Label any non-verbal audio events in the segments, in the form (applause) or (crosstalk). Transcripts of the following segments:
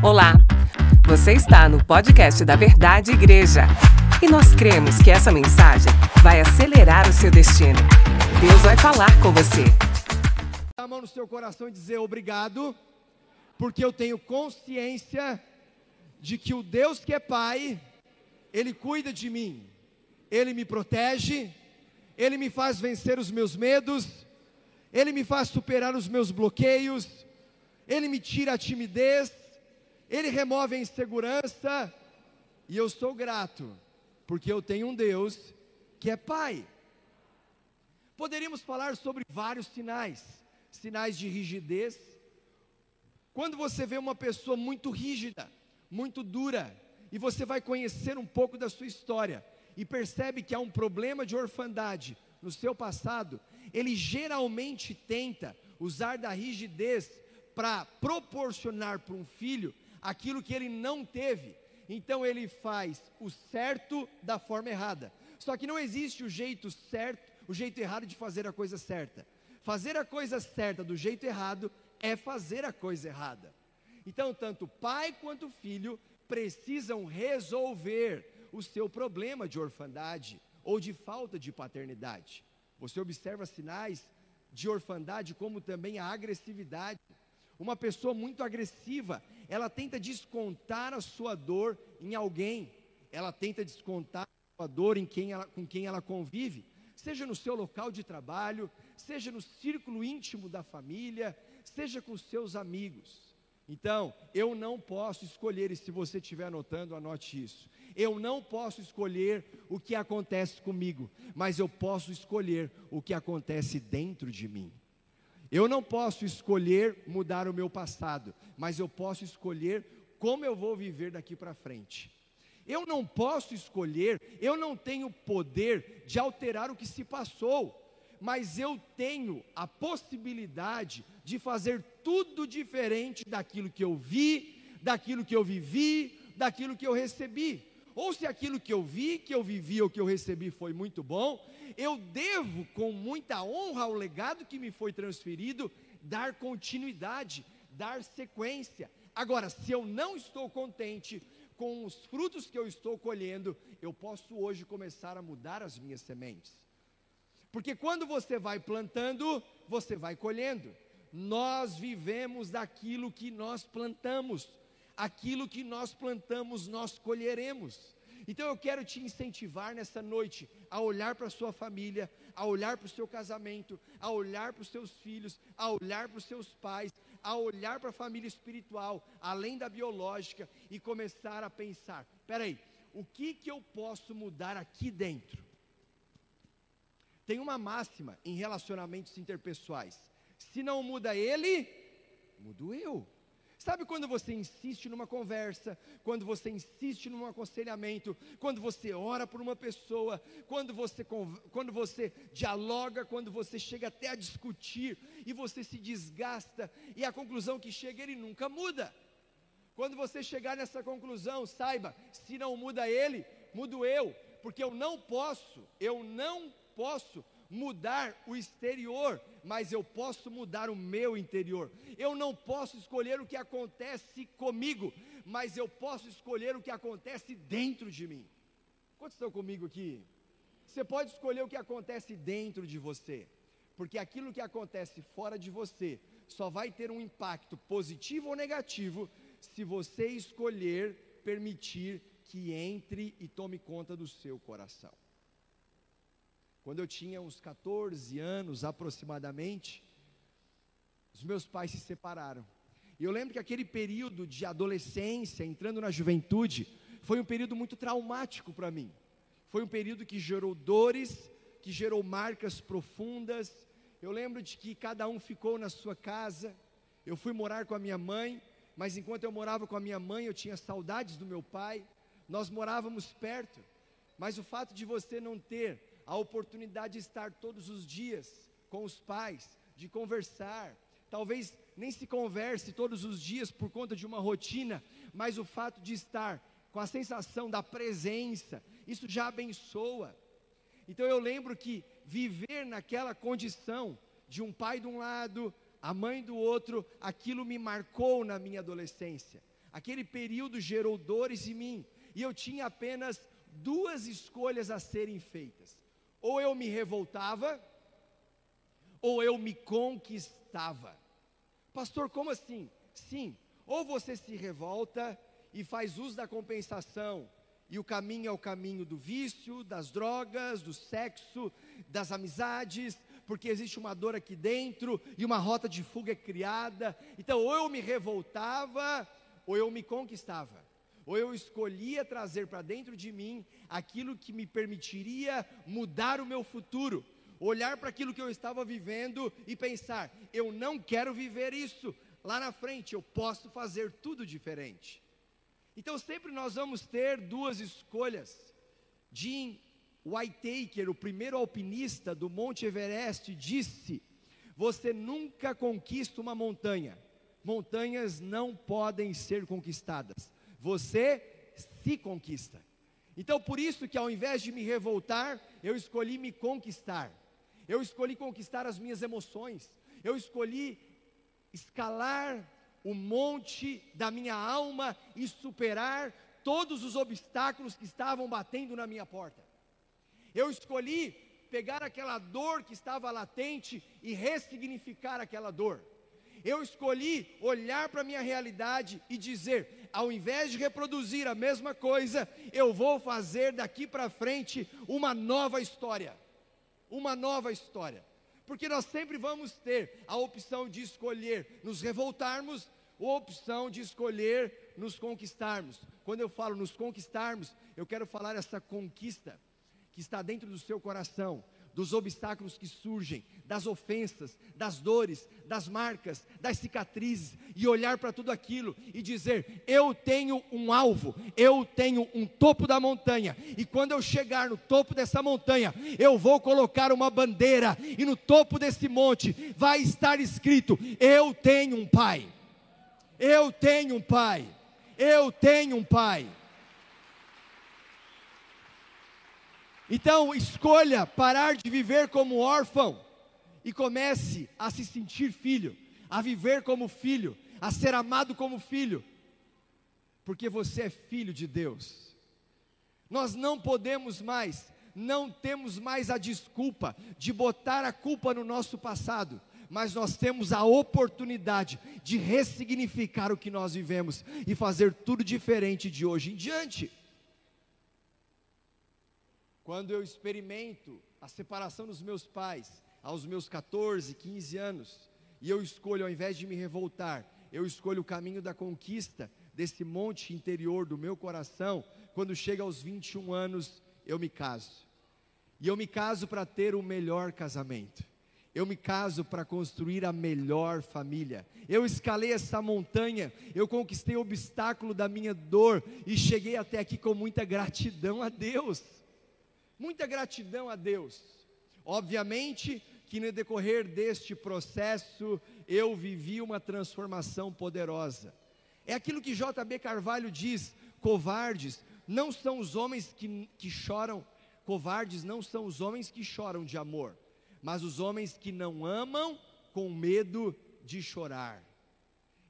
Olá, você está no podcast da Verdade Igreja e nós cremos que essa mensagem vai acelerar o seu destino. Deus vai falar com você. a mão no seu coração e dizer obrigado, porque eu tenho consciência de que o Deus que é Pai, Ele cuida de mim, Ele me protege, Ele me faz vencer os meus medos, Ele me faz superar os meus bloqueios, Ele me tira a timidez, Ele remove a insegurança, e eu sou grato, porque eu tenho um Deus que é Pai. Poderíamos falar sobre vários sinais, sinais de rigidez. Quando você vê uma pessoa muito rígida, muito dura, e você vai conhecer um pouco da sua história e percebe que há um problema de orfandade no seu passado, ele geralmente tenta usar da rigidez para proporcionar para um filho aquilo que ele não teve. Então ele faz o certo da forma errada. Só que não existe o jeito certo, o jeito errado de fazer a coisa certa. Fazer a coisa certa do jeito errado é fazer a coisa errada. Então, tanto pai quanto filho precisam resolver o seu problema de orfandade ou de falta de paternidade. Você observa sinais de orfandade, como também a agressividade. Uma pessoa muito agressiva, ela tenta descontar a sua dor em alguém, ela tenta descontar a sua dor em quem ela, com quem ela convive, seja no seu local de trabalho, seja no círculo íntimo da família, seja com seus amigos. Então, eu não posso escolher, e se você estiver anotando, anote isso. Eu não posso escolher o que acontece comigo, mas eu posso escolher o que acontece dentro de mim. Eu não posso escolher mudar o meu passado, mas eu posso escolher como eu vou viver daqui para frente. Eu não posso escolher, eu não tenho poder de alterar o que se passou, mas eu tenho a possibilidade de fazer tudo diferente daquilo que eu vi, daquilo que eu vivi, daquilo que eu recebi. Ou se aquilo que eu vi, que eu vivi ou que eu recebi foi muito bom, eu devo, com muita honra ao legado que me foi transferido, dar continuidade, dar sequência. Agora, se eu não estou contente com os frutos que eu estou colhendo, eu posso hoje começar a mudar as minhas sementes. Porque quando você vai plantando, você vai colhendo. Nós vivemos daquilo que nós plantamos. Aquilo que nós plantamos, nós colheremos. Então eu quero te incentivar nessa noite a olhar para a sua família, a olhar para o seu casamento, a olhar para os seus filhos, a olhar para os seus pais, a olhar para a família espiritual, além da biológica, e começar a pensar: peraí, o que, que eu posso mudar aqui dentro? Tem uma máxima em relacionamentos interpessoais: se não muda ele, mudo eu. Sabe quando você insiste numa conversa, quando você insiste num aconselhamento, quando você ora por uma pessoa, quando você, quando você dialoga, quando você chega até a discutir e você se desgasta e a conclusão que chega ele nunca muda. Quando você chegar nessa conclusão, saiba, se não muda ele, mudo eu, porque eu não posso, eu não posso mudar o exterior, mas eu posso mudar o meu interior. Eu não posso escolher o que acontece comigo, mas eu posso escolher o que acontece dentro de mim. Quantos estão comigo aqui? Você pode escolher o que acontece dentro de você, porque aquilo que acontece fora de você só vai ter um impacto positivo ou negativo se você escolher permitir que entre e tome conta do seu coração. Quando eu tinha uns 14 anos aproximadamente, os meus pais se separaram. E eu lembro que aquele período de adolescência, entrando na juventude, foi um período muito traumático para mim. Foi um período que gerou dores, que gerou marcas profundas. Eu lembro de que cada um ficou na sua casa. Eu fui morar com a minha mãe, mas enquanto eu morava com a minha mãe, eu tinha saudades do meu pai. Nós morávamos perto, mas o fato de você não ter a oportunidade de estar todos os dias com os pais, de conversar. Talvez nem se converse todos os dias por conta de uma rotina, mas o fato de estar com a sensação da presença, isso já abençoa. Então eu lembro que viver naquela condição de um pai de um lado, a mãe do outro, aquilo me marcou na minha adolescência. Aquele período gerou dores em mim, e eu tinha apenas duas escolhas a serem feitas: ou eu me revoltava, ou eu me conquistava. Pastor, como assim? Sim, ou você se revolta e faz uso da compensação, e o caminho é o caminho do vício, das drogas, do sexo, das amizades, porque existe uma dor aqui dentro e uma rota de fuga é criada. Então, ou eu me revoltava, ou eu me conquistava. Ou eu escolhia trazer para dentro de mim aquilo que me permitiria mudar o meu futuro, olhar para aquilo que eu estava vivendo e pensar: eu não quero viver isso, lá na frente eu posso fazer tudo diferente. Então sempre nós vamos ter duas escolhas. Jim Whitaker, o primeiro alpinista do Monte Everest, disse: Você nunca conquista uma montanha. Montanhas não podem ser conquistadas. Você se conquista. Então, por isso que ao invés de me revoltar, eu escolhi me conquistar. Eu escolhi conquistar as minhas emoções. Eu escolhi escalar o monte da minha alma e superar todos os obstáculos que estavam batendo na minha porta. Eu escolhi pegar aquela dor que estava latente e ressignificar aquela dor. Eu escolhi olhar para a minha realidade e dizer: ao invés de reproduzir a mesma coisa, eu vou fazer daqui para frente uma nova história. Uma nova história. Porque nós sempre vamos ter a opção de escolher nos revoltarmos ou a opção de escolher nos conquistarmos. Quando eu falo nos conquistarmos, eu quero falar essa conquista que está dentro do seu coração, dos obstáculos que surgem, das ofensas, das dores, das marcas, das cicatrizes, e olhar para tudo aquilo e dizer: eu tenho um alvo, eu tenho um topo da montanha, e quando eu chegar no topo dessa montanha, eu vou colocar uma bandeira, e no topo desse monte vai estar escrito: eu tenho um pai, eu tenho um pai, eu tenho um pai. Então, escolha parar de viver como órfão e comece a se sentir filho, a viver como filho, a ser amado como filho, porque você é filho de Deus. Nós não podemos mais, não temos mais a desculpa de botar a culpa no nosso passado, mas nós temos a oportunidade de ressignificar o que nós vivemos e fazer tudo diferente de hoje em diante. Quando eu experimento a separação dos meus pais, aos meus 14, 15 anos, e eu escolho, ao invés de me revoltar, eu escolho o caminho da conquista desse monte interior do meu coração, quando chega aos 21 anos, eu me caso. E eu me caso para ter o melhor casamento. Eu me caso para construir a melhor família. Eu escalei essa montanha, eu conquistei o obstáculo da minha dor e cheguei até aqui com muita gratidão a Deus muita gratidão a Deus. Obviamente que no decorrer deste processo eu vivi uma transformação poderosa. É aquilo que JB Carvalho diz: covardes não são os homens que, que choram, covardes não são os homens que choram de amor, mas os homens que não amam com medo de chorar.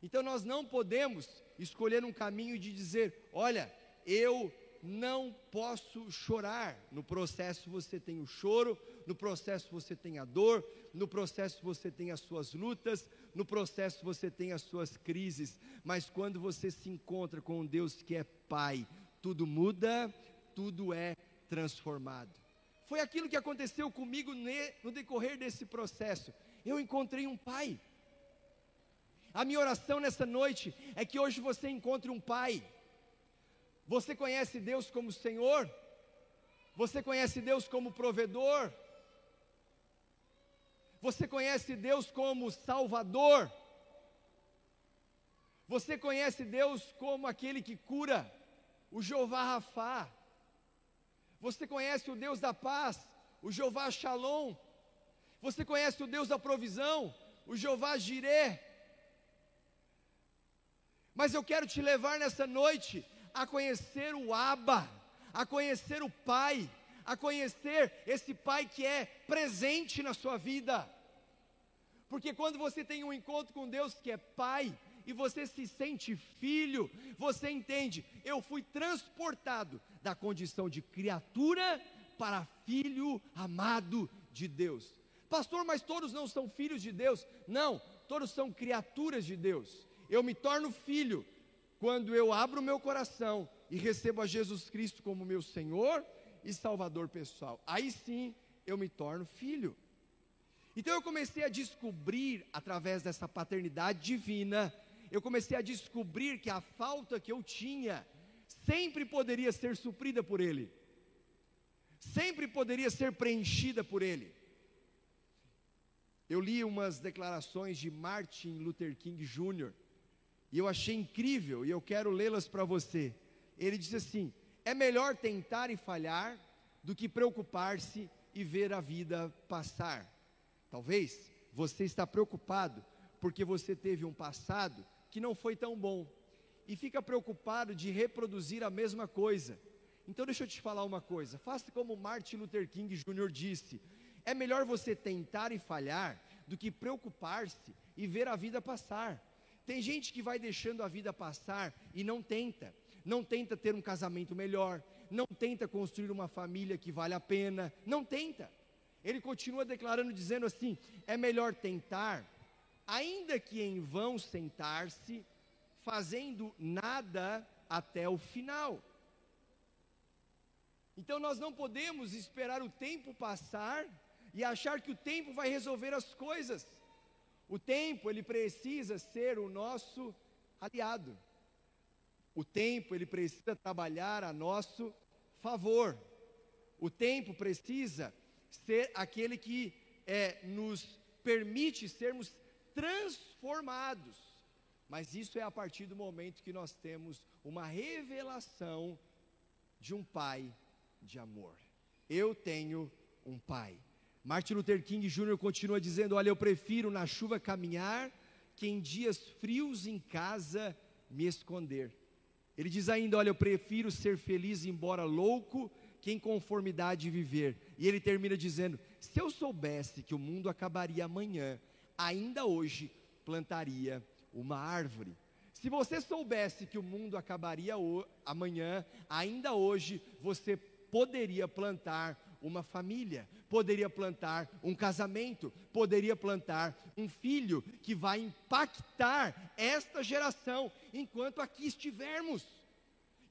Então nós não podemos escolher um caminho de dizer: olha, eu não posso chorar. No processo você tem o choro, no processo você tem a dor, no processo você tem as suas lutas, no processo você tem as suas crises, mas quando você se encontra com um Deus que é Pai, tudo muda, tudo é transformado. Foi aquilo que aconteceu comigo no decorrer desse processo. Eu encontrei um Pai. A minha oração nessa noite é que hoje você encontre um Pai você conhece Deus como Senhor? Você conhece Deus como provedor? Você conhece Deus como Salvador? Você conhece Deus como aquele que cura, o Jeová Rafá? Você conhece o Deus da paz, o Jeová Shalom? Você conhece o Deus da provisão, o Jeová Jireh? Mas eu quero te levar nessa noite a conhecer o Abba, a conhecer o Pai, a conhecer esse Pai que é presente na sua vida. Porque quando você tem um encontro com Deus que é Pai, e você se sente filho, você entende, eu fui transportado da condição de criatura para filho amado de Deus. Pastor, mas todos não são filhos de Deus? Não, todos são criaturas de Deus. Eu me torno filho quando eu abro o meu coração e recebo a Jesus Cristo como meu Senhor e Salvador pessoal. Aí sim eu me torno filho. Então eu comecei a descobrir, através dessa paternidade divina, eu comecei a descobrir que a falta que eu tinha sempre poderia ser suprida por Ele, sempre poderia ser preenchida por Ele. Eu li umas declarações de Martin Luther King Jr. e eu achei incrível e eu quero lê-las para você. Ele diz assim: é melhor tentar e falhar do que preocupar-se e ver a vida passar. Talvez você está preocupado porque você teve um passado que não foi tão bom e fica preocupado de reproduzir a mesma coisa. Então deixa eu te falar uma coisa, faça como Martin Luther King Jr. disse: é melhor você tentar e falhar do que preocupar-se e ver a vida passar. Tem gente que vai deixando a vida passar e não tenta, não tenta ter um casamento melhor, não tenta construir uma família que vale a pena, não tenta. Ele continua declarando, dizendo assim: é melhor tentar, ainda que em vão sentar-se, fazendo nada até o final. Então nós não podemos esperar o tempo passar e achar que o tempo vai resolver as coisas. O tempo, ele precisa ser o nosso aliado. O tempo, ele precisa trabalhar a nosso favor. O tempo precisa ser aquele que é, nos permite sermos transformados. Mas isso é a partir do momento que nós temos uma revelação de um pai de amor. Eu tenho um pai. Martin Luther King Jr. continua dizendo: Olha, eu prefiro na chuva caminhar que em dias frios em casa me esconder. Ele diz ainda: Olha, eu prefiro ser feliz, embora louco, que em conformidade viver. E ele termina dizendo: Se eu soubesse que o mundo acabaria amanhã, ainda hoje plantaria uma árvore. Se você soubesse que o mundo acabaria amanhã, ainda hoje você poderia plantar uma família, poderia plantar um casamento, poderia plantar um filho que vai impactar esta geração enquanto aqui estivermos.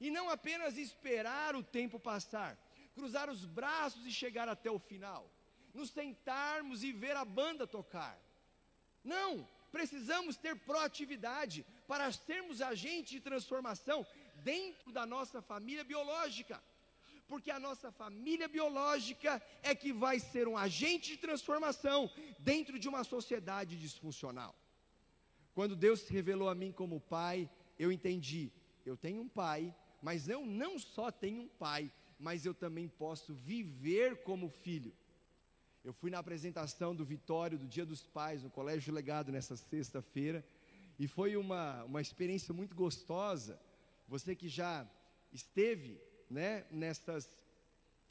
E não apenas esperar o tempo passar, cruzar os braços e chegar até o final, nos sentarmos e ver a banda tocar. Não, precisamos ter proatividade para sermos agentes de transformação dentro da nossa família biológica porque a nossa família biológica é que vai ser um agente de transformação dentro de uma sociedade disfuncional. Quando Deus se revelou a mim como pai, eu entendi, eu tenho um pai, mas eu não só tenho um pai, mas eu também posso viver como filho. Eu fui na apresentação do Vitório do Dia dos Pais no Colégio Legado nessa sexta-feira e foi uma, uma experiência muito gostosa. Você que já esteve né, nessas,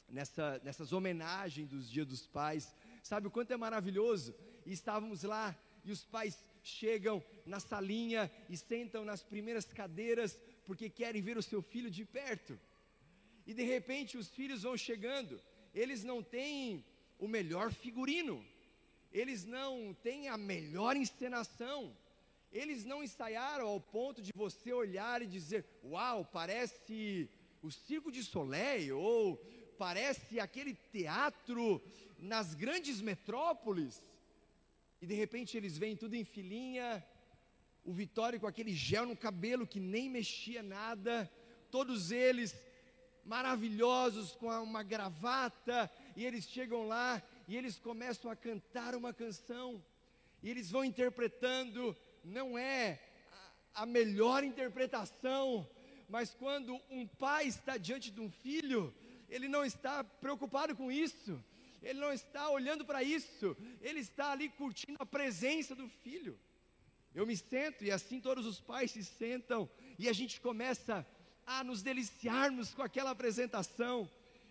nessa, nessas homenagens dos Dia dos Pais. Sabe o quanto é maravilhoso? E estávamos lá e os pais chegam na salinha e sentam nas primeiras cadeiras porque querem ver o seu filho de perto. E de repente os filhos vão chegando, eles não têm o melhor figurino, eles não têm a melhor encenação, eles não ensaiaram ao ponto de você olhar e dizer: Uau, parece o Circo de Soleil, ou parece aquele teatro nas grandes metrópoles, e de repente eles vêm tudo em filinha, o Vitório com aquele gel no cabelo que nem mexia nada, todos eles maravilhosos com uma gravata, e eles chegam lá e eles começam a cantar uma canção, e eles vão interpretando, não é a, a melhor interpretação, mas quando um pai está diante de um filho, ele não está preocupado com isso, ele não está olhando para isso, ele está ali curtindo a presença do filho. Eu me sento e assim todos os pais se sentam e a gente começa a nos deliciarmos com aquela apresentação.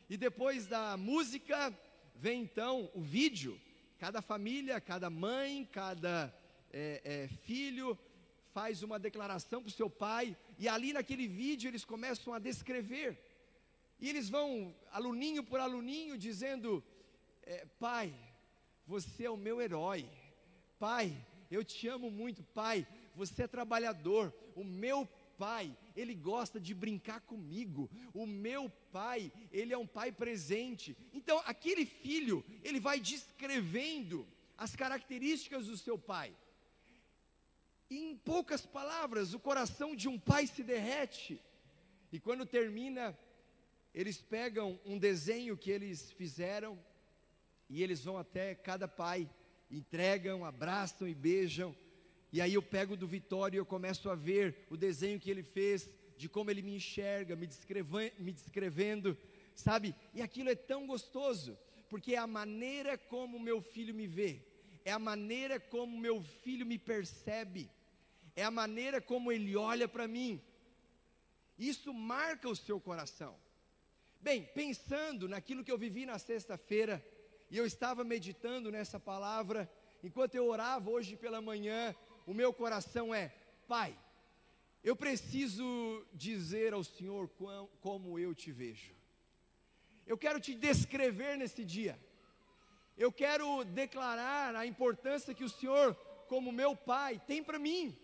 E depois da música vem então o vídeo. Cada família, cada mãe, cada é, é, filho faz uma declaração para o seu pai, e ali naquele vídeo eles começam a descrever. E eles vão, aluninho por aluninho, dizendo: é, Pai, você é o meu herói. Pai, eu te amo muito. Pai, você é trabalhador. O meu pai, ele gosta de brincar comigo. O meu pai, ele é um pai presente. Então, aquele filho, ele vai descrevendo as características do seu pai. Em poucas palavras, o coração de um pai se derrete. E quando termina, eles pegam um desenho que eles fizeram e eles vão até cada pai, entregam, abraçam e beijam. E aí eu pego do Vitório e eu começo a ver o desenho que ele fez, de como ele me enxerga, me, me descrevendo, sabe? E aquilo é tão gostoso, porque é a maneira como meu filho me vê, é a maneira como meu filho me percebe, é a maneira como ele olha para mim. Isso marca o seu coração. Bem, pensando naquilo que eu vivi na sexta-feira, e eu estava meditando nessa palavra, enquanto eu orava hoje pela manhã, o meu coração é: Pai, eu preciso dizer ao Senhor como eu te vejo. Eu quero te descrever nesse dia. Eu quero declarar a importância que o Senhor, como meu Pai, tem para mim,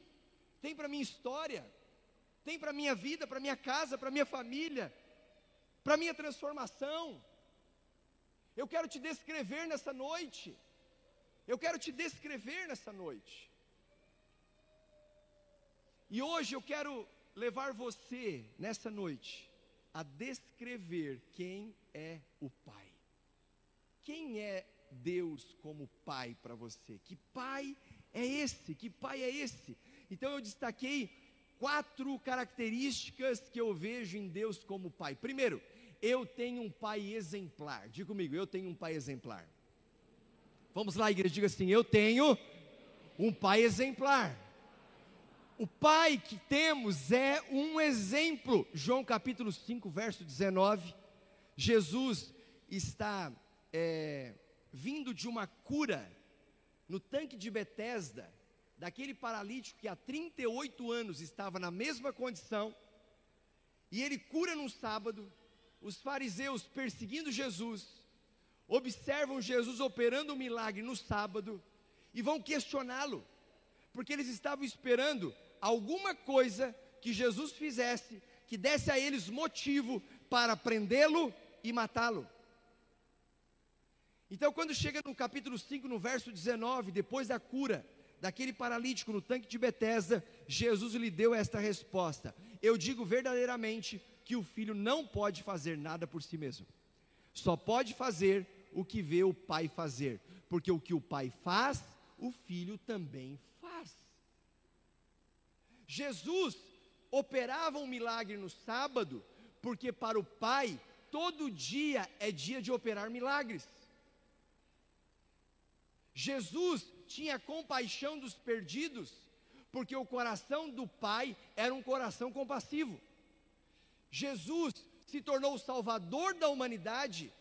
tem para minha história, tem para minha vida, para minha casa, para minha família, para minha transformação. Eu quero te descrever nessa noite. Eu quero te descrever nessa noite. E hoje eu quero levar você, nessa noite, a descrever quem é o Pai. Quem é Deus como Pai para você? Que Pai é esse? Que Pai é esse? Então eu destaquei quatro características que eu vejo em Deus como Pai. Primeiro, eu tenho um pai exemplar. Diga comigo, eu tenho um pai exemplar. Vamos lá, igreja, diga assim: eu tenho um pai exemplar. O pai que temos é um exemplo. João capítulo 5, verso 19. Jesus está é, vindo de uma cura no tanque de Betesda, daquele paralítico que há 38 anos estava na mesma condição, e ele cura num sábado, os fariseus perseguindo Jesus, observam Jesus operando um milagre no sábado e vão questioná-lo, porque eles estavam esperando alguma coisa que Jesus fizesse que desse a eles motivo para prendê-lo e matá-lo. Então, quando chega no capítulo 5, no verso 19, depois da cura daquele paralítico no tanque de Betesda, Jesus lhe deu esta resposta: Eu digo verdadeiramente que o filho não pode fazer nada por si mesmo. Só pode fazer o que vê o pai fazer, porque o que o pai faz, o filho também faz. Jesus operava um milagre no sábado, porque para o pai, todo dia é dia de operar milagres. Jesus tinha compaixão dos perdidos, porque o coração do pai era um coração compassivo. Jesus se tornou o salvador da humanidade,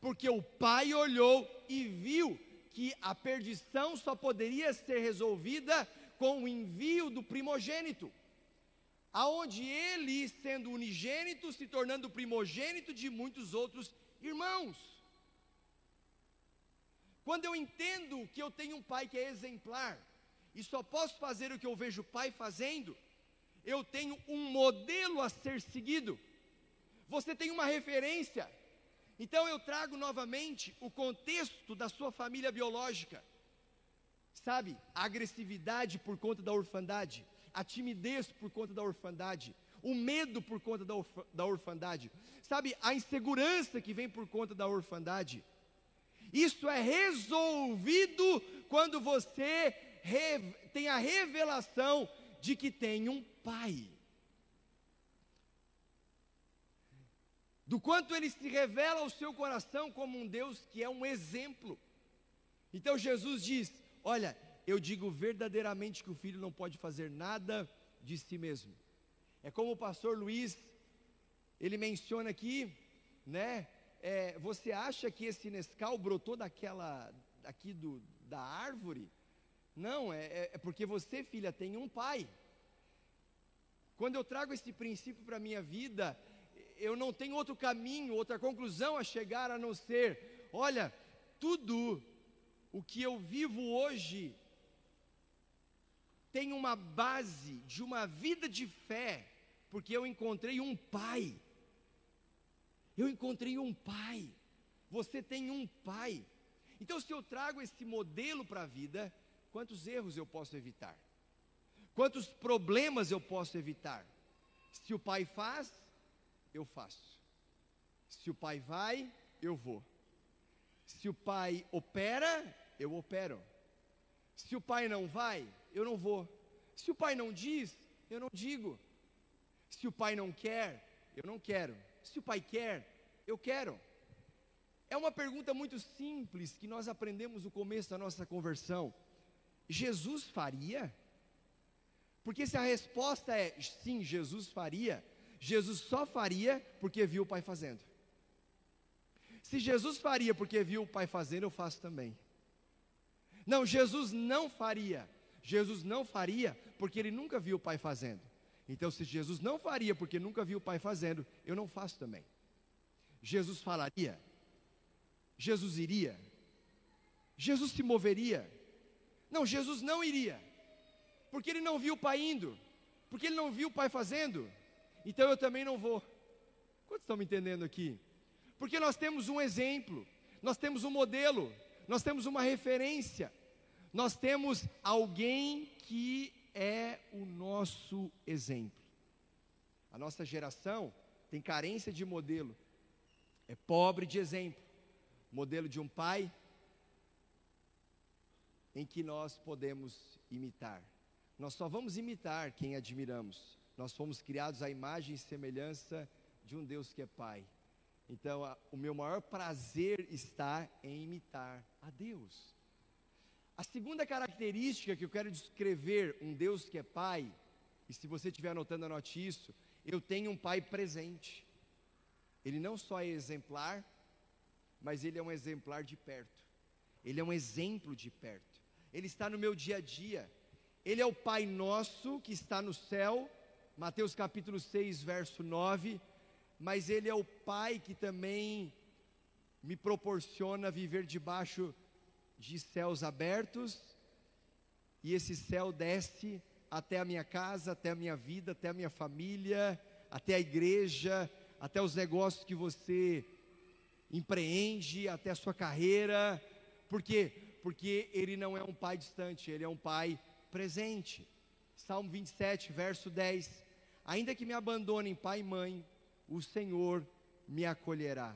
porque o Pai olhou e viu que a perdição só poderia ser resolvida com o envio do primogênito. Aonde ele, sendo unigênito, se tornando primogênito de muitos outros irmãos. Quando eu entendo que eu tenho um pai que é exemplar, e só posso fazer o que eu vejo o pai fazendo, eu tenho um modelo a ser seguido, você tem uma referência. Então eu trago novamente o contexto da sua família biológica. Sabe, a agressividade por conta da orfandade, a timidez por conta da orfandade, o medo por conta da, orf da orfandade, sabe, a insegurança que vem por conta da orfandade. Isso é resolvido quando você tem a revelação de que tem um pai. Do quanto ele se revela ao seu coração como um Deus que é um exemplo. Então Jesus diz: Olha, eu digo verdadeiramente que o filho não pode fazer nada de si mesmo. É como o pastor Luiz, ele menciona aqui, né? É, você acha que esse Nescau brotou daquela, aqui do, da árvore? Não, é, é, é porque você, filha, tem um pai. Quando eu trago esse princípio para a minha vida, eu não tenho outro caminho, outra conclusão a chegar a não ser: olha, tudo o que eu vivo hoje tem uma base de uma vida de fé, porque eu encontrei um pai. Eu encontrei um pai. Você tem um pai. Então, se eu trago esse modelo para a vida, quantos erros eu posso evitar? Quantos problemas eu posso evitar? Se o pai faz, eu faço. Se o pai vai, eu vou. Se o pai opera, eu opero. Se o pai não vai, eu não vou. Se o pai não diz, eu não digo. Se o pai não quer, eu não quero. Se o pai quer, eu quero. É uma pergunta muito simples que nós aprendemos no começo da nossa conversão. Jesus faria? Porque se a resposta é sim, Jesus faria, Jesus só faria porque viu o Pai fazendo. Se Jesus faria porque viu o Pai fazendo, eu faço também. Não, Jesus não faria. Jesus não faria porque ele nunca viu o Pai fazendo. Então, se Jesus não faria porque nunca viu o Pai fazendo, eu não faço também. Jesus falaria? Jesus iria? Jesus se moveria? Não, Jesus não iria, porque ele não viu o Pai indo, porque ele não viu o Pai fazendo, então eu também não vou. Quantos estão me entendendo aqui? Porque nós temos um exemplo, nós temos um modelo, nós temos uma referência, nós temos alguém que é o nosso exemplo. A nossa geração tem carência de modelo, é pobre de exemplo. Modelo de um pai em que nós podemos imitar. Nós só vamos imitar quem admiramos. Nós fomos criados à imagem e semelhança de um Deus que é Pai. Então, a, o meu maior prazer está em imitar a Deus. A segunda característica que eu quero descrever um Deus que é Pai, e se você estiver anotando, anote isso, eu tenho um Pai presente. Ele não só é exemplar, mas ele é um exemplar de perto. Ele é um exemplo de perto. Ele está no meu dia a dia. Ele é o Pai nosso que está no céu Mateus capítulo 6, verso 9. Mas Ele é o Pai que também me proporciona viver debaixo de céus abertos, e esse céu desce até a minha casa, até a minha vida, até a minha família, até a igreja, até os negócios que você empreende, até a sua carreira. Por quê? Porque Ele não é um Pai distante, Ele é um Pai presente. Salmo 27, verso 10. Ainda que me abandonem pai e mãe, o Senhor me acolherá.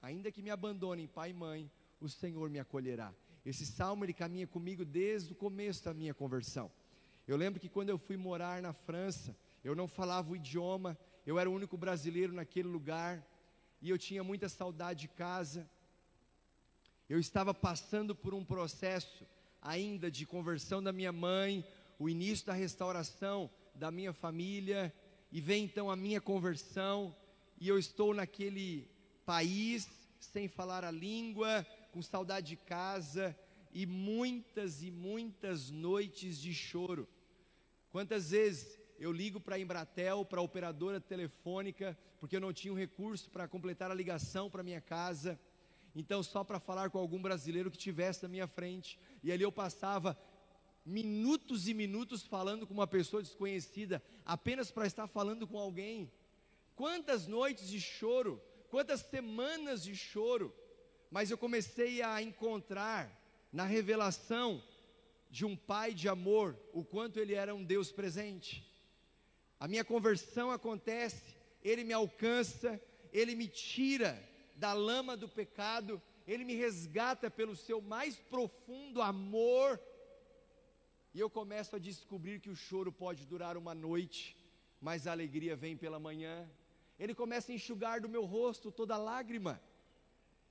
Ainda que me abandonem pai e mãe, o Senhor me acolherá. Esse salmo ele caminha comigo desde o começo da minha conversão. Eu lembro que quando eu fui morar na França, eu não falava o idioma, eu era o único brasileiro naquele lugar e eu tinha muita saudade de casa. Eu estava passando por um processo ainda de conversão da minha mãe, o início da restauração da minha família, e vem então a minha conversão, e eu estou naquele país, sem falar a língua, com saudade de casa, e muitas e muitas noites de choro. Quantas vezes eu ligo para a Embratel, para a operadora telefônica, porque eu não tinha um recurso para completar a ligação para minha casa. Então, só para falar com algum brasileiro que tivesse na minha frente, e ali eu passava minutos e minutos falando com uma pessoa desconhecida, apenas para estar falando com alguém. Quantas noites de choro, quantas semanas de choro, mas eu comecei a encontrar na revelação de um pai de amor o quanto ele era um Deus presente. A minha conversão acontece, ele me alcança, ele me tira da lama do pecado, ele me resgata pelo seu mais profundo amor e eu começo a descobrir que o choro pode durar uma noite, mas a alegria vem pela manhã. Ele começa a enxugar do meu rosto toda lágrima.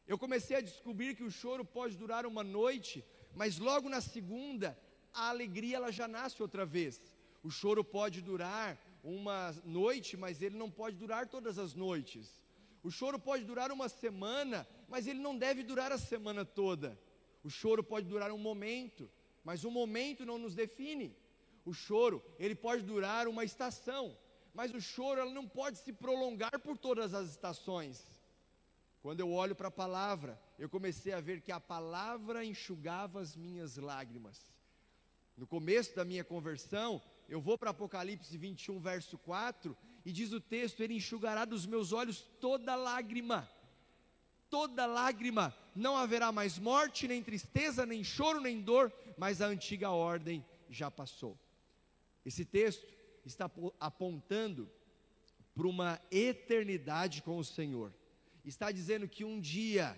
Eu comecei a descobrir que o choro pode durar uma noite, mas logo na segunda, a alegria ela já nasce outra vez. O choro pode durar uma noite, mas ele não pode durar todas as noites. O choro pode durar uma semana, mas ele não deve durar a semana toda. O choro pode durar um momento, mas o momento não nos define. O choro, ele pode durar uma estação, mas o choro ela não pode se prolongar por todas as estações. Quando eu olho para a palavra, eu comecei a ver que a palavra enxugava as minhas lágrimas. No começo da minha conversão, eu vou para Apocalipse 21, verso 4, e diz o texto: Ele enxugará dos meus olhos toda lágrima. Toda lágrima, não haverá mais morte, nem tristeza, nem choro, nem dor, mas a antiga ordem já passou. Esse texto está apontando para uma eternidade com o Senhor está dizendo que um dia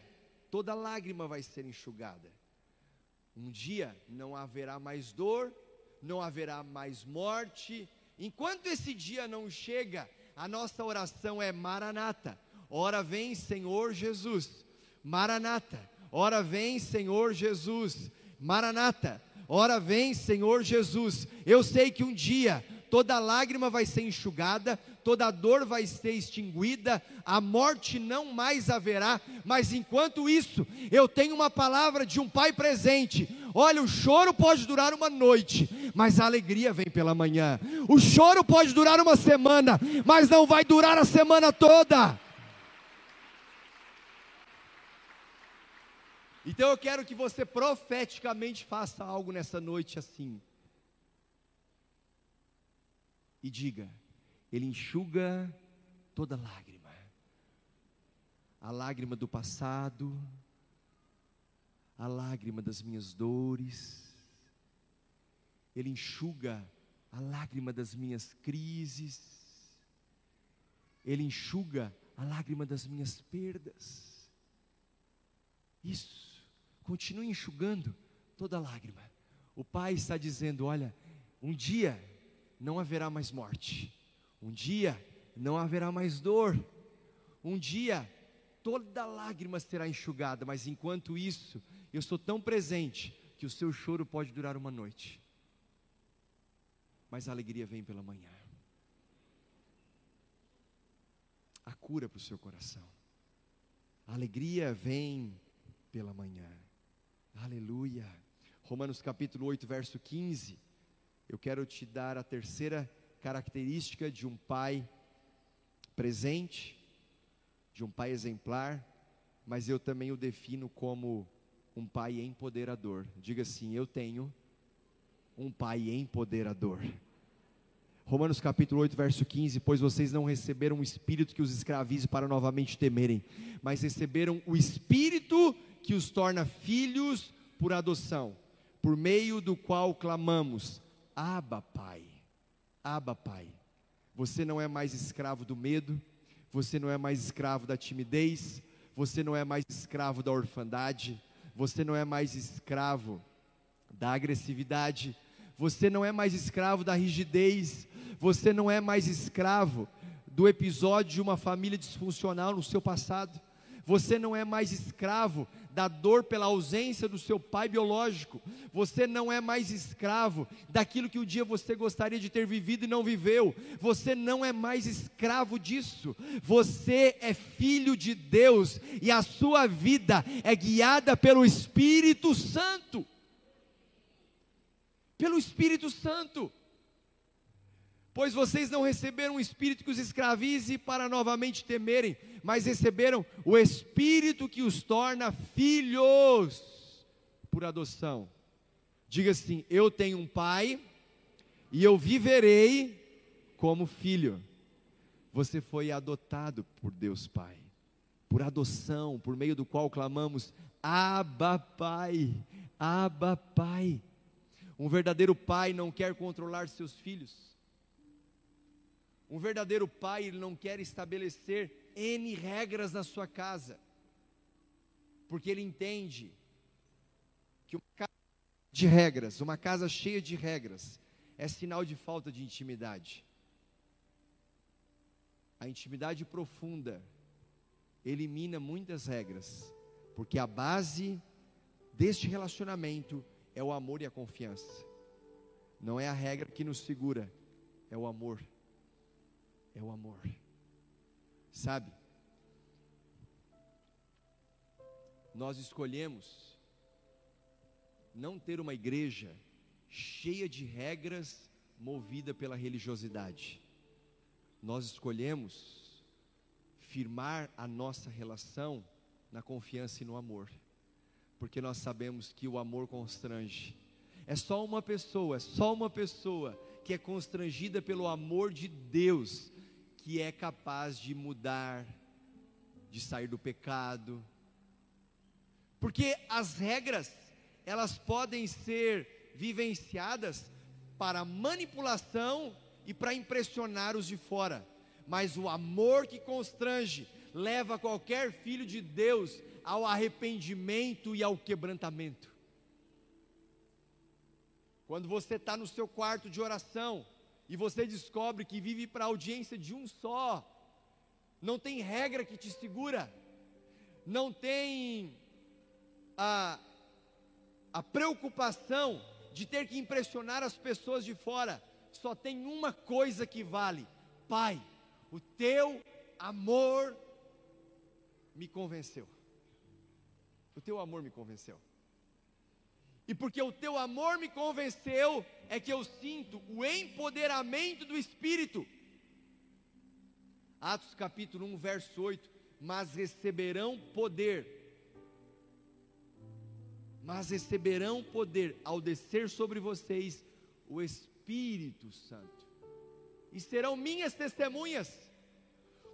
toda lágrima vai ser enxugada. Um dia não haverá mais dor, não haverá mais morte. Enquanto esse dia não chega, a nossa oração é Maranata. Ora vem, Senhor Jesus. Maranata. Ora vem, Senhor Jesus. Maranata. Ora vem, Senhor Jesus. Eu sei que um dia toda lágrima vai ser enxugada, toda dor vai ser extinguida, a morte não mais haverá, mas enquanto isso, eu tenho uma palavra de um pai presente. Olha, o choro pode durar uma noite, mas a alegria vem pela manhã. O choro pode durar uma semana, mas não vai durar a semana toda. Então eu quero que você profeticamente faça algo nessa noite assim e diga: Ele enxuga toda lágrima, a lágrima do passado, a lágrima das minhas dores, Ele enxuga a lágrima das minhas crises, Ele enxuga a lágrima das minhas perdas. Isso, continue enxugando toda lágrima. O Pai está dizendo: olha, um dia não haverá mais morte. Um dia não haverá mais dor. Um dia toda lágrima será enxugada, mas enquanto isso, eu sou tão presente que o seu choro pode durar uma noite. Mas a alegria vem pela manhã. A cura para o seu coração. A alegria vem pela manhã. Aleluia. Romanos capítulo 8, verso 15 eu quero te dar a terceira característica de um pai presente, de um pai exemplar, mas eu também o defino como um pai empoderador. Diga assim: eu tenho um pai empoderador. Romanos capítulo 8, verso 15: Pois vocês não receberam um espírito que os escravize para novamente temerem, mas receberam o espírito que os torna filhos por adoção, por meio do qual clamamos: Aba, Pai. Aba, Pai. Você não é mais escravo do medo, você não é mais escravo da timidez, você não é mais escravo da orfandade, você não é mais escravo da agressividade, você não é mais escravo da rigidez, você não é mais escravo do episódio de uma família disfuncional no seu passado. Você não é mais escravo da dor pela ausência do seu pai biológico. Você não é mais escravo daquilo que um dia você gostaria de ter vivido e não viveu. Você não é mais escravo disso. Você é filho de Deus e a sua vida é guiada pelo Espírito Santo. Pelo Espírito Santo pois vocês não receberam um espírito que os escravize para novamente temerem, mas receberam o espírito que os torna filhos por adoção. Diga assim: Eu tenho um pai e eu viverei como filho. Você foi adotado por Deus Pai, por adoção, por meio do qual clamamos: Abba, Pai, Abba, Pai. Um verdadeiro pai não quer controlar seus filhos um verdadeiro pai, ele não quer estabelecer N regras na sua casa, porque ele entende que uma casa de regras, uma casa cheia de regras, é sinal de falta de intimidade. A intimidade profunda elimina muitas regras, porque a base deste relacionamento é o amor e a confiança. Não é a regra que nos segura, é o amor é o amor. Sabe? Nós escolhemos não ter uma igreja cheia de regras movida pela religiosidade. nós escolhemos firmar a nossa relação na confiança e no amor, porque nós sabemos que o amor constrange. É só uma pessoa, é só uma pessoa que é constrangida pelo amor de Deus, que é capaz de mudar, de sair do pecado. Porque as regras, elas podem ser vivenciadas para manipulação e para impressionar os de fora, mas o amor que constrange leva qualquer filho de Deus ao arrependimento e ao quebrantamento. Quando você está no seu quarto de oração e você descobre que vive para a audiência de um só, não tem regra que te segura, não tem a, a preocupação de ter que impressionar as pessoas de fora, só tem uma coisa que vale: Pai, o teu amor me convenceu. O teu amor me convenceu. E porque o teu amor me convenceu, é que eu sinto o empoderamento do Espírito. Atos capítulo 1, verso 8: Mas receberão poder, mas receberão poder ao descer sobre vocês o Espírito Santo, e serão minhas testemunhas.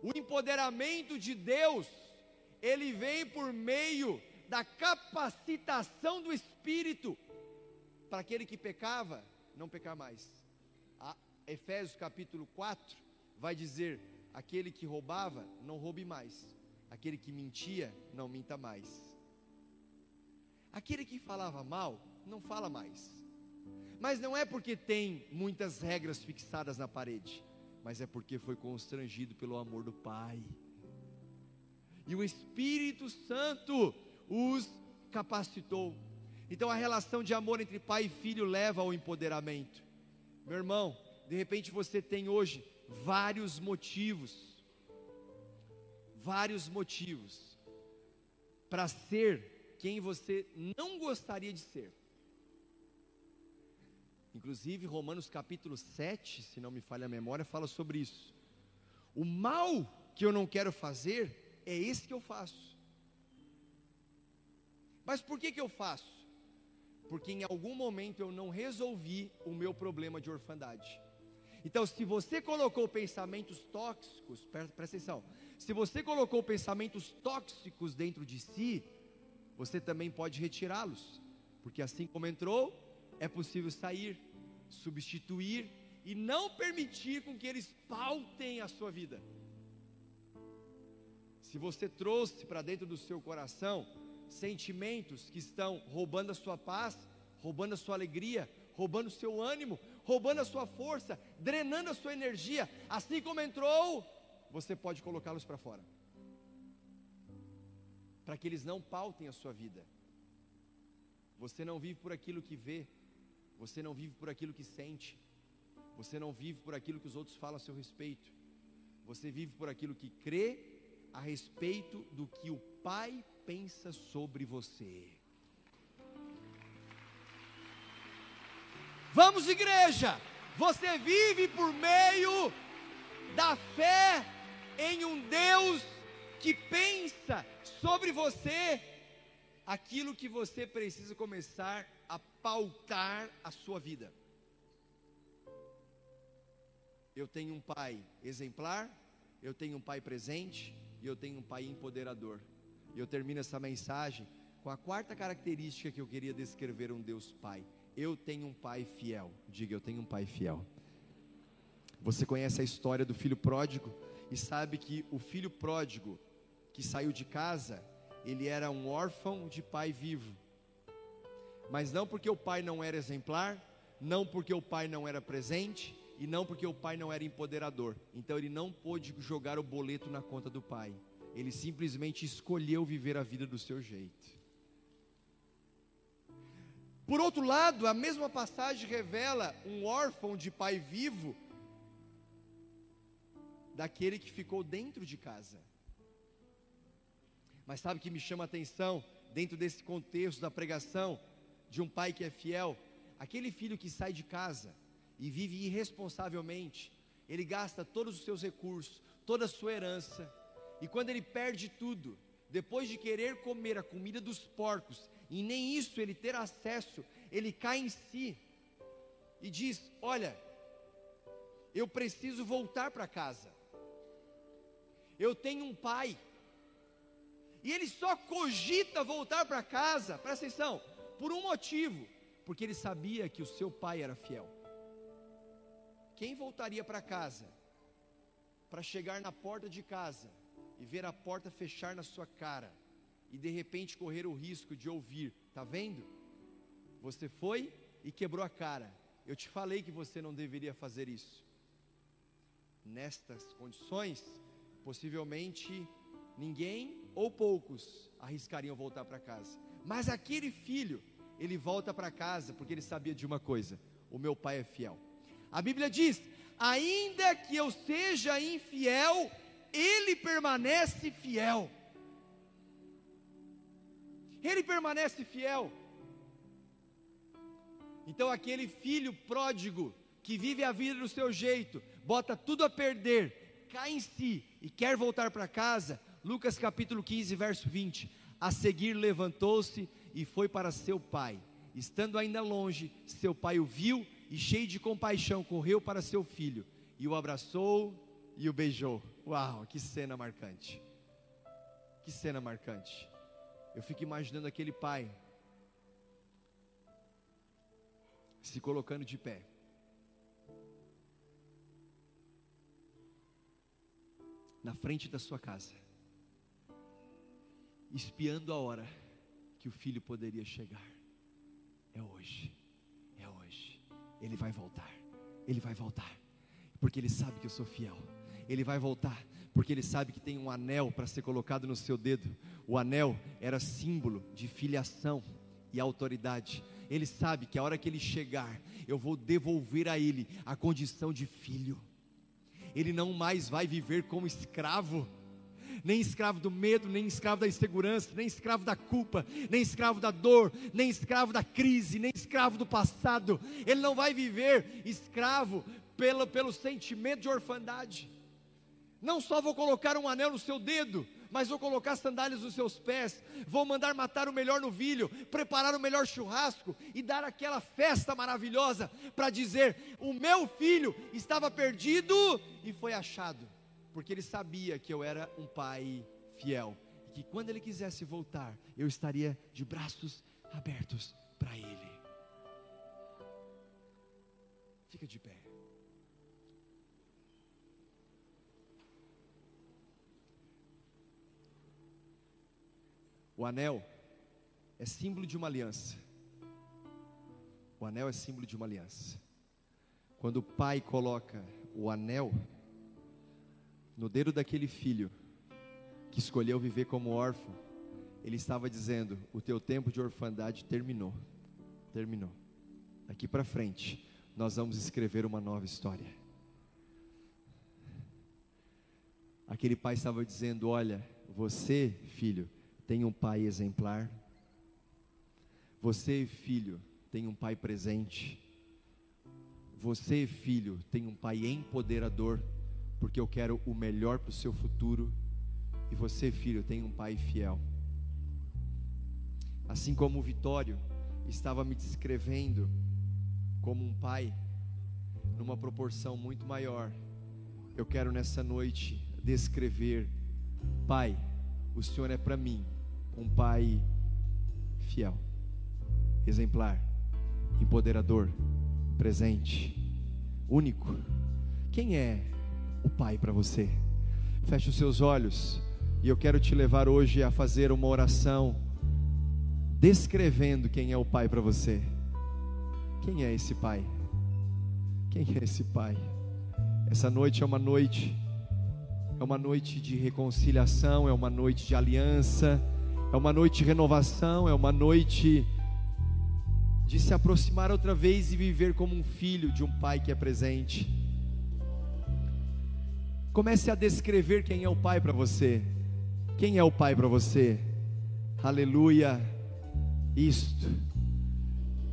O empoderamento de Deus, ele vem por meio da capacitação do Espírito para aquele que pecava não pecar mais. A Efésios capítulo 4 vai dizer: aquele que roubava, não roube mais, aquele que mentia, não minta mais, aquele que falava mal, não fala mais. Mas não é porque tem muitas regras fixadas na parede, mas é porque foi constrangido pelo amor do Pai. E o Espírito Santo os capacitou. Então a relação de amor entre pai e filho leva ao empoderamento. Meu irmão, de repente você tem hoje vários motivos, vários motivos para ser quem você não gostaria de ser. Inclusive, Romanos capítulo 7, se não me falha a memória, fala sobre isso. O mal que eu não quero fazer é esse que eu faço. Mas por que, que eu faço? Porque em algum momento eu não resolvi o meu problema de orfandade. Então, se você colocou pensamentos tóxicos, presta atenção, se você colocou pensamentos tóxicos dentro de si, você também pode retirá-los, porque assim como entrou, é possível sair, substituir e não permitir com que eles pautem a sua vida. Se você trouxe para dentro do seu coração sentimentos que estão roubando a sua paz, roubando a sua alegria, roubando o seu ânimo, roubando a sua força, drenando a sua energia, assim como entrou, você pode colocá-los para fora, para que eles não pautem a sua vida. Você não vive por aquilo que vê, você não vive por aquilo que sente, você não vive por aquilo que os outros falam a seu respeito, você vive por aquilo que crê a respeito do que o Pai pensa sobre você. Vamos, igreja! Você vive por meio da fé em um Deus que pensa sobre você aquilo que você precisa começar a pautar a sua vida. Eu tenho um pai exemplar, eu tenho um pai presente e eu tenho um pai empoderador. E eu termino essa mensagem com a quarta característica que eu queria descrever um Deus Pai. Eu tenho um pai fiel. Diga, eu tenho um pai fiel. Você conhece a história do filho pródigo e sabe que o filho pródigo que saiu de casa, ele era um órfão de pai vivo. Mas não porque o pai não era exemplar, não porque o pai não era presente e não porque o pai não era empoderador. Então ele não pôde jogar o boleto na conta do pai ele simplesmente escolheu viver a vida do seu jeito. Por outro lado, a mesma passagem revela um órfão de pai vivo daquele que ficou dentro de casa. Mas sabe que me chama a atenção, dentro desse contexto da pregação, de um pai que é fiel, aquele filho que sai de casa e vive irresponsavelmente, ele gasta todos os seus recursos, toda a sua herança, e quando ele perde tudo, depois de querer comer a comida dos porcos, e nem isso ele ter acesso, ele cai em si e diz: Olha, eu preciso voltar para casa. Eu tenho um pai. E ele só cogita voltar para casa, presta atenção, por um motivo, porque ele sabia que o seu pai era fiel. Quem voltaria para casa para chegar na porta de casa e ver a porta fechar na sua cara e de repente correr o risco de ouvir, tá vendo? Você foi e quebrou a cara. Eu te falei que você não deveria fazer isso. Nestas condições, possivelmente ninguém ou poucos arriscariam voltar para casa. Mas aquele filho, ele volta para casa porque ele sabia de uma coisa: o meu pai é fiel. A Bíblia diz: ainda que eu seja infiel, ele permanece fiel. Ele permanece fiel. Então, aquele filho pródigo, que vive a vida do seu jeito, bota tudo a perder, cai em si e quer voltar para casa, Lucas capítulo 15, verso 20. A seguir levantou-se e foi para seu pai. Estando ainda longe, seu pai o viu e, cheio de compaixão, correu para seu filho e o abraçou e o beijou. Uau, que cena marcante! Que cena marcante! Eu fico imaginando aquele pai se colocando de pé. Na frente da sua casa, espiando a hora que o filho poderia chegar. É hoje, é hoje. Ele vai voltar, ele vai voltar, porque ele sabe que eu sou fiel. Ele vai voltar, porque ele sabe que tem um anel para ser colocado no seu dedo. O anel era símbolo de filiação e autoridade. Ele sabe que a hora que ele chegar, eu vou devolver a ele a condição de filho. Ele não mais vai viver como escravo, nem escravo do medo, nem escravo da insegurança, nem escravo da culpa, nem escravo da dor, nem escravo da crise, nem escravo do passado. Ele não vai viver escravo pelo, pelo sentimento de orfandade. Não só vou colocar um anel no seu dedo, mas vou colocar sandálias nos seus pés, vou mandar matar o melhor novilho, preparar o melhor churrasco e dar aquela festa maravilhosa para dizer: o meu filho estava perdido e foi achado, porque ele sabia que eu era um pai fiel e que quando ele quisesse voltar, eu estaria de braços abertos para ele. Fica de pé. O anel é símbolo de uma aliança. O anel é símbolo de uma aliança. Quando o pai coloca o anel no dedo daquele filho que escolheu viver como órfão, ele estava dizendo: O teu tempo de orfandade terminou. Terminou. Daqui para frente, nós vamos escrever uma nova história. Aquele pai estava dizendo: Olha, você, filho, tem um pai exemplar. Você, filho, tem um pai presente. Você, filho, tem um pai empoderador, porque eu quero o melhor para o seu futuro. E você, filho, tem um pai fiel. Assim como o Vitório estava me descrevendo como um pai, numa proporção muito maior, eu quero nessa noite descrever: Pai, o Senhor é para mim um pai fiel, exemplar, empoderador, presente, único. Quem é o pai para você? Feche os seus olhos e eu quero te levar hoje a fazer uma oração descrevendo quem é o pai para você. Quem é esse pai? Quem é esse pai? Essa noite é uma noite é uma noite de reconciliação, é uma noite de aliança, é uma noite de renovação, é uma noite de se aproximar outra vez e viver como um filho de um pai que é presente. Comece a descrever quem é o pai para você. Quem é o pai para você? Aleluia. Isto.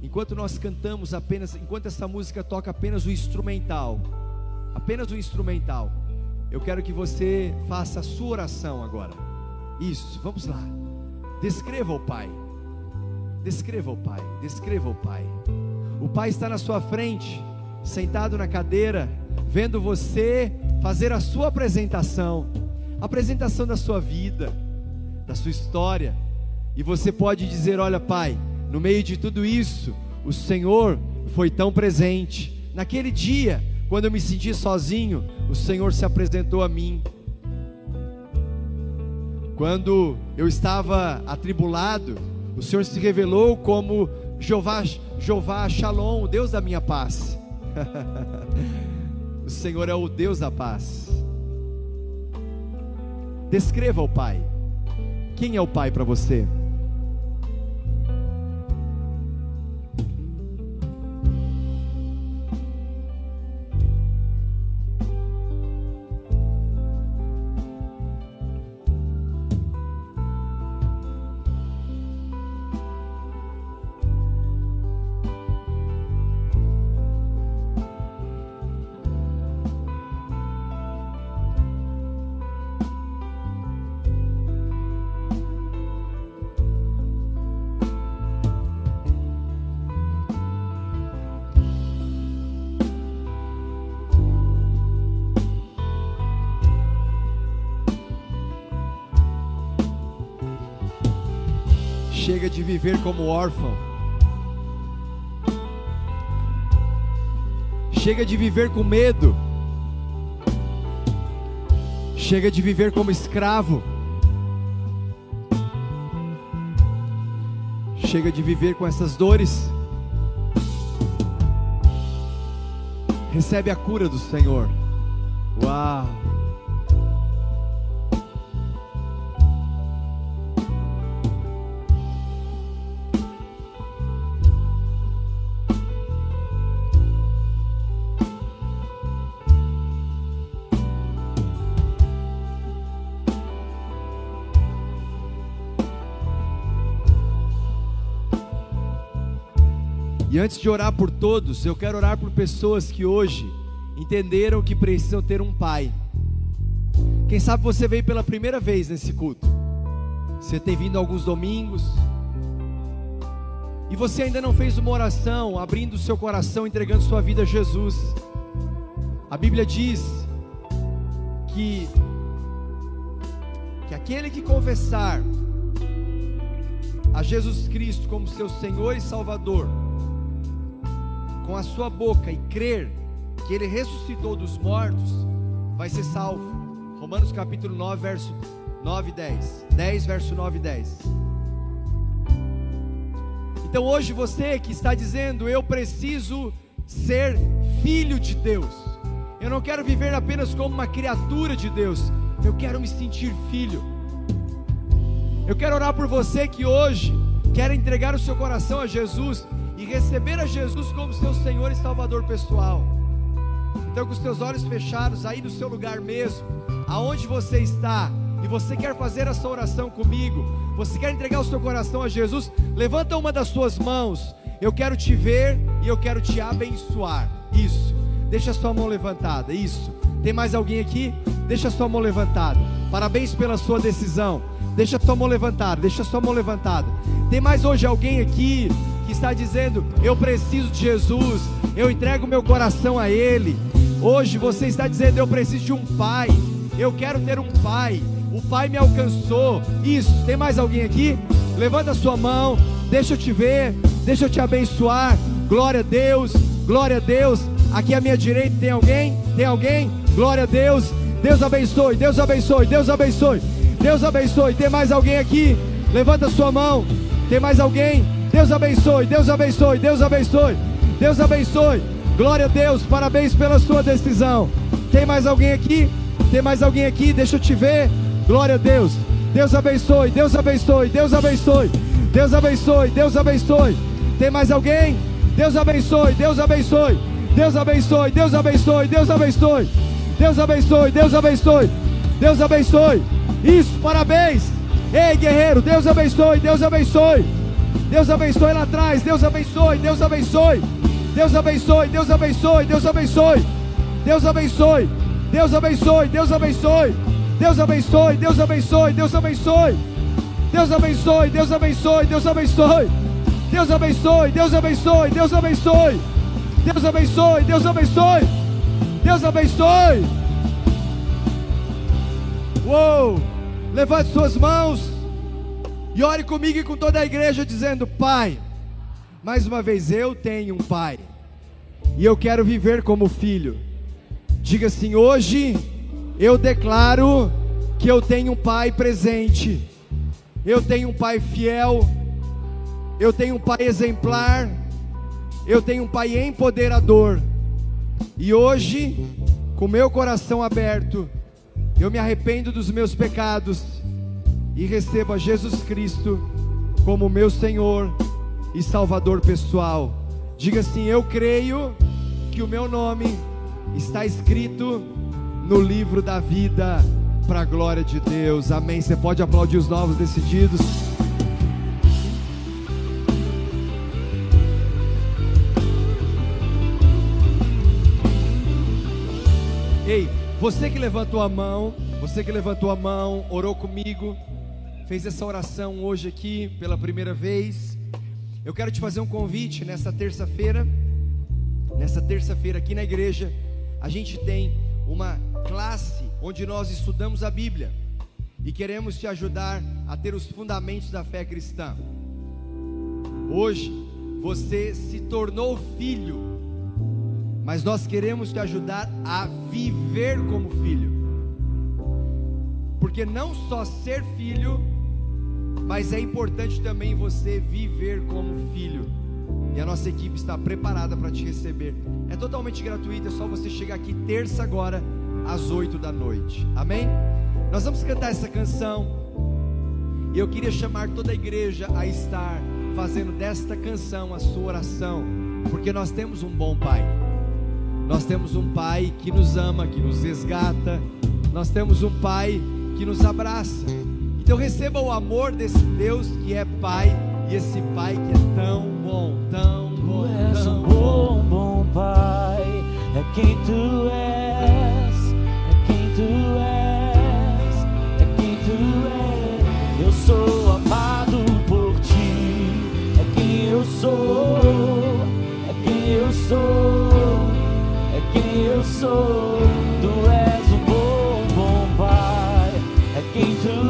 Enquanto nós cantamos apenas, enquanto essa música toca apenas o instrumental, apenas um instrumental. Eu quero que você faça a sua oração agora. Isso, vamos lá. Descreva o Pai. Descreva o Pai. Descreva o Pai. O Pai está na sua frente, sentado na cadeira, vendo você fazer a sua apresentação, a apresentação da sua vida, da sua história. E você pode dizer: Olha, Pai, no meio de tudo isso, o Senhor foi tão presente. Naquele dia, quando eu me senti sozinho, o Senhor se apresentou a mim. Quando eu estava atribulado, o Senhor se revelou como Jeová, Jeová Shalom, o Deus da minha paz. (laughs) o Senhor é o Deus da paz. Descreva o Pai. Quem é o Pai para você? De viver como órfão. Chega de viver com medo. Chega de viver como escravo. Chega de viver com essas dores. Recebe a cura do Senhor. Uau! Antes de orar por todos, eu quero orar por pessoas que hoje entenderam que precisam ter um pai. Quem sabe você veio pela primeira vez nesse culto. Você tem vindo alguns domingos. E você ainda não fez uma oração, abrindo o seu coração, entregando sua vida a Jesus. A Bíblia diz que que aquele que confessar a Jesus Cristo como seu Senhor e Salvador, com a sua boca e crer que ele ressuscitou dos mortos, vai ser salvo. Romanos capítulo 9, verso 9 e 10. 10, verso 9 e 10. Então hoje você que está dizendo, eu preciso ser filho de Deus. Eu não quero viver apenas como uma criatura de Deus. Eu quero me sentir filho. Eu quero orar por você que hoje quer entregar o seu coração a Jesus e receber a Jesus como seu Senhor e Salvador pessoal. Então, com os teus olhos fechados, aí no seu lugar mesmo, aonde você está, e você quer fazer essa oração comigo, você quer entregar o seu coração a Jesus, levanta uma das suas mãos. Eu quero te ver e eu quero te abençoar. Isso. Deixa a sua mão levantada. Isso. Tem mais alguém aqui? Deixa a sua mão levantada. Parabéns pela sua decisão. Deixa a sua mão levantada. Deixa a sua mão levantada. Tem mais hoje alguém aqui que está dizendo: Eu preciso de Jesus, eu entrego meu coração a Ele. Hoje você está dizendo: Eu preciso de um pai, eu quero ter um pai. O pai me alcançou. Isso, tem mais alguém aqui? Levanta a sua mão, deixa eu te ver, deixa eu te abençoar. Glória a Deus, glória a Deus. Aqui à minha direita tem alguém? Tem alguém? Glória a Deus. Deus abençoe, Deus abençoe, Deus abençoe. Deus abençoe. Tem mais alguém aqui? Levanta sua mão. Tem mais alguém? Deus abençoe, Deus abençoe, Deus abençoe, Deus abençoe. Glória a Deus, parabéns pela sua decisão. Tem mais alguém aqui? Tem mais alguém aqui? Deixa eu te ver. Glória a Deus. Deus abençoe, Deus abençoe, Deus abençoe, Deus abençoe, Deus abençoe. Tem mais alguém? Deus abençoe, Deus abençoe, Deus abençoe, Deus abençoe, Deus abençoe, Deus abençoe, Deus abençoe, Deus abençoe. Isso, parabéns. Ei, guerreiro, Deus abençoe, Deus abençoe. Deus abençoe lá atrás. Deus abençoe, Deus abençoe. Deus abençoe, Deus abençoe, Deus abençoe. Deus abençoe. Deus abençoe, Deus abençoe. Deus abençoe, Deus abençoe, Deus abençoe. Deus abençoe, Deus abençoe, Deus abençoe. Deus abençoe, Deus abençoe, Deus abençoe. Deus abençoe, Deus abençoe. Deus abençoe. Uou! Levante suas mãos e ore comigo e com toda a igreja, dizendo: Pai, mais uma vez eu tenho um pai e eu quero viver como filho. Diga assim: hoje eu declaro que eu tenho um pai presente, eu tenho um pai fiel, eu tenho um pai exemplar, eu tenho um pai empoderador. E hoje, com meu coração aberto, eu me arrependo dos meus pecados e recebo a Jesus Cristo como meu Senhor e Salvador pessoal. Diga assim: Eu creio que o meu nome está escrito no livro da vida, para a glória de Deus. Amém. Você pode aplaudir os novos decididos. Ei, você que levantou a mão, você que levantou a mão, orou comigo, fez essa oração hoje aqui pela primeira vez. Eu quero te fazer um convite nessa terça-feira. Nessa terça-feira aqui na igreja, a gente tem uma classe onde nós estudamos a Bíblia e queremos te ajudar a ter os fundamentos da fé cristã. Hoje você se tornou filho, mas nós queremos te ajudar a viver como filho. Porque não só ser filho, mas é importante também você viver como filho. E a nossa equipe está preparada para te receber. É totalmente gratuito, é só você chegar aqui terça agora, às oito da noite. Amém? Nós vamos cantar essa canção. E eu queria chamar toda a igreja a estar fazendo desta canção a sua oração. Porque nós temos um bom Pai. Nós temos um Pai que nos ama, que nos resgata. Nós temos um Pai que nos abraça. Então receba o amor desse Deus que é Pai e esse Pai que é tão bom, tão bom. Tu és tão um bom, bom Pai, é quem tu és, é quem tu és, é quem tu és. Eu sou amado por ti, é quem eu sou, é quem eu sou, é quem eu sou. Tu és um bom, bom Pai, é quem tu és,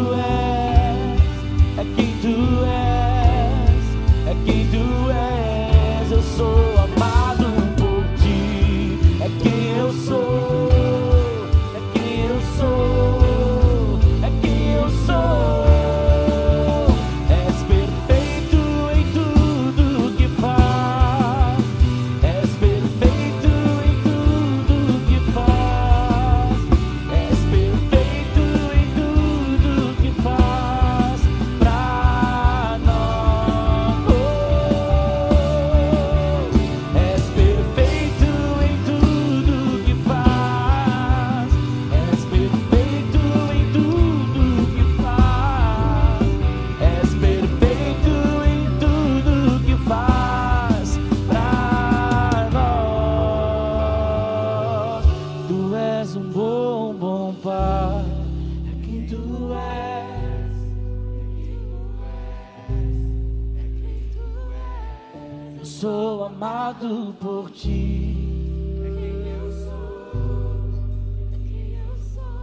sou amado por ti. É quem eu sou. É quem eu sou.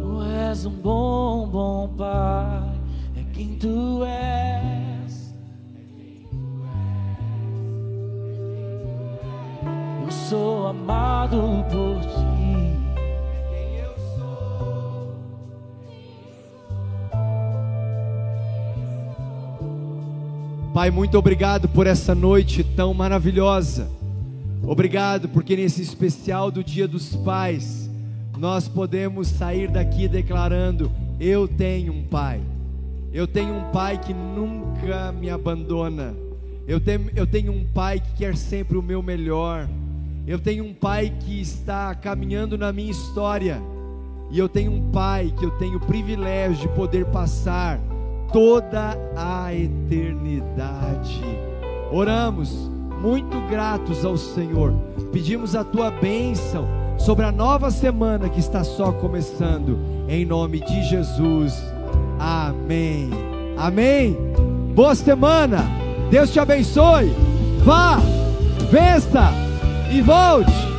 Tu és um bom, bom pai. É quem tu és. Eu sou amado por Pai, muito obrigado por essa noite tão maravilhosa. Obrigado porque nesse especial do Dia dos Pais, nós podemos sair daqui declarando: Eu tenho um Pai. Eu tenho um Pai que nunca me abandona. Eu tenho, eu tenho um Pai que quer sempre o meu melhor. Eu tenho um Pai que está caminhando na minha história. E eu tenho um Pai que eu tenho o privilégio de poder passar toda a eternidade. Oramos muito gratos ao Senhor. Pedimos a tua bênção sobre a nova semana que está só começando, em nome de Jesus. Amém. Amém. Boa semana. Deus te abençoe. Vá, vença e volte.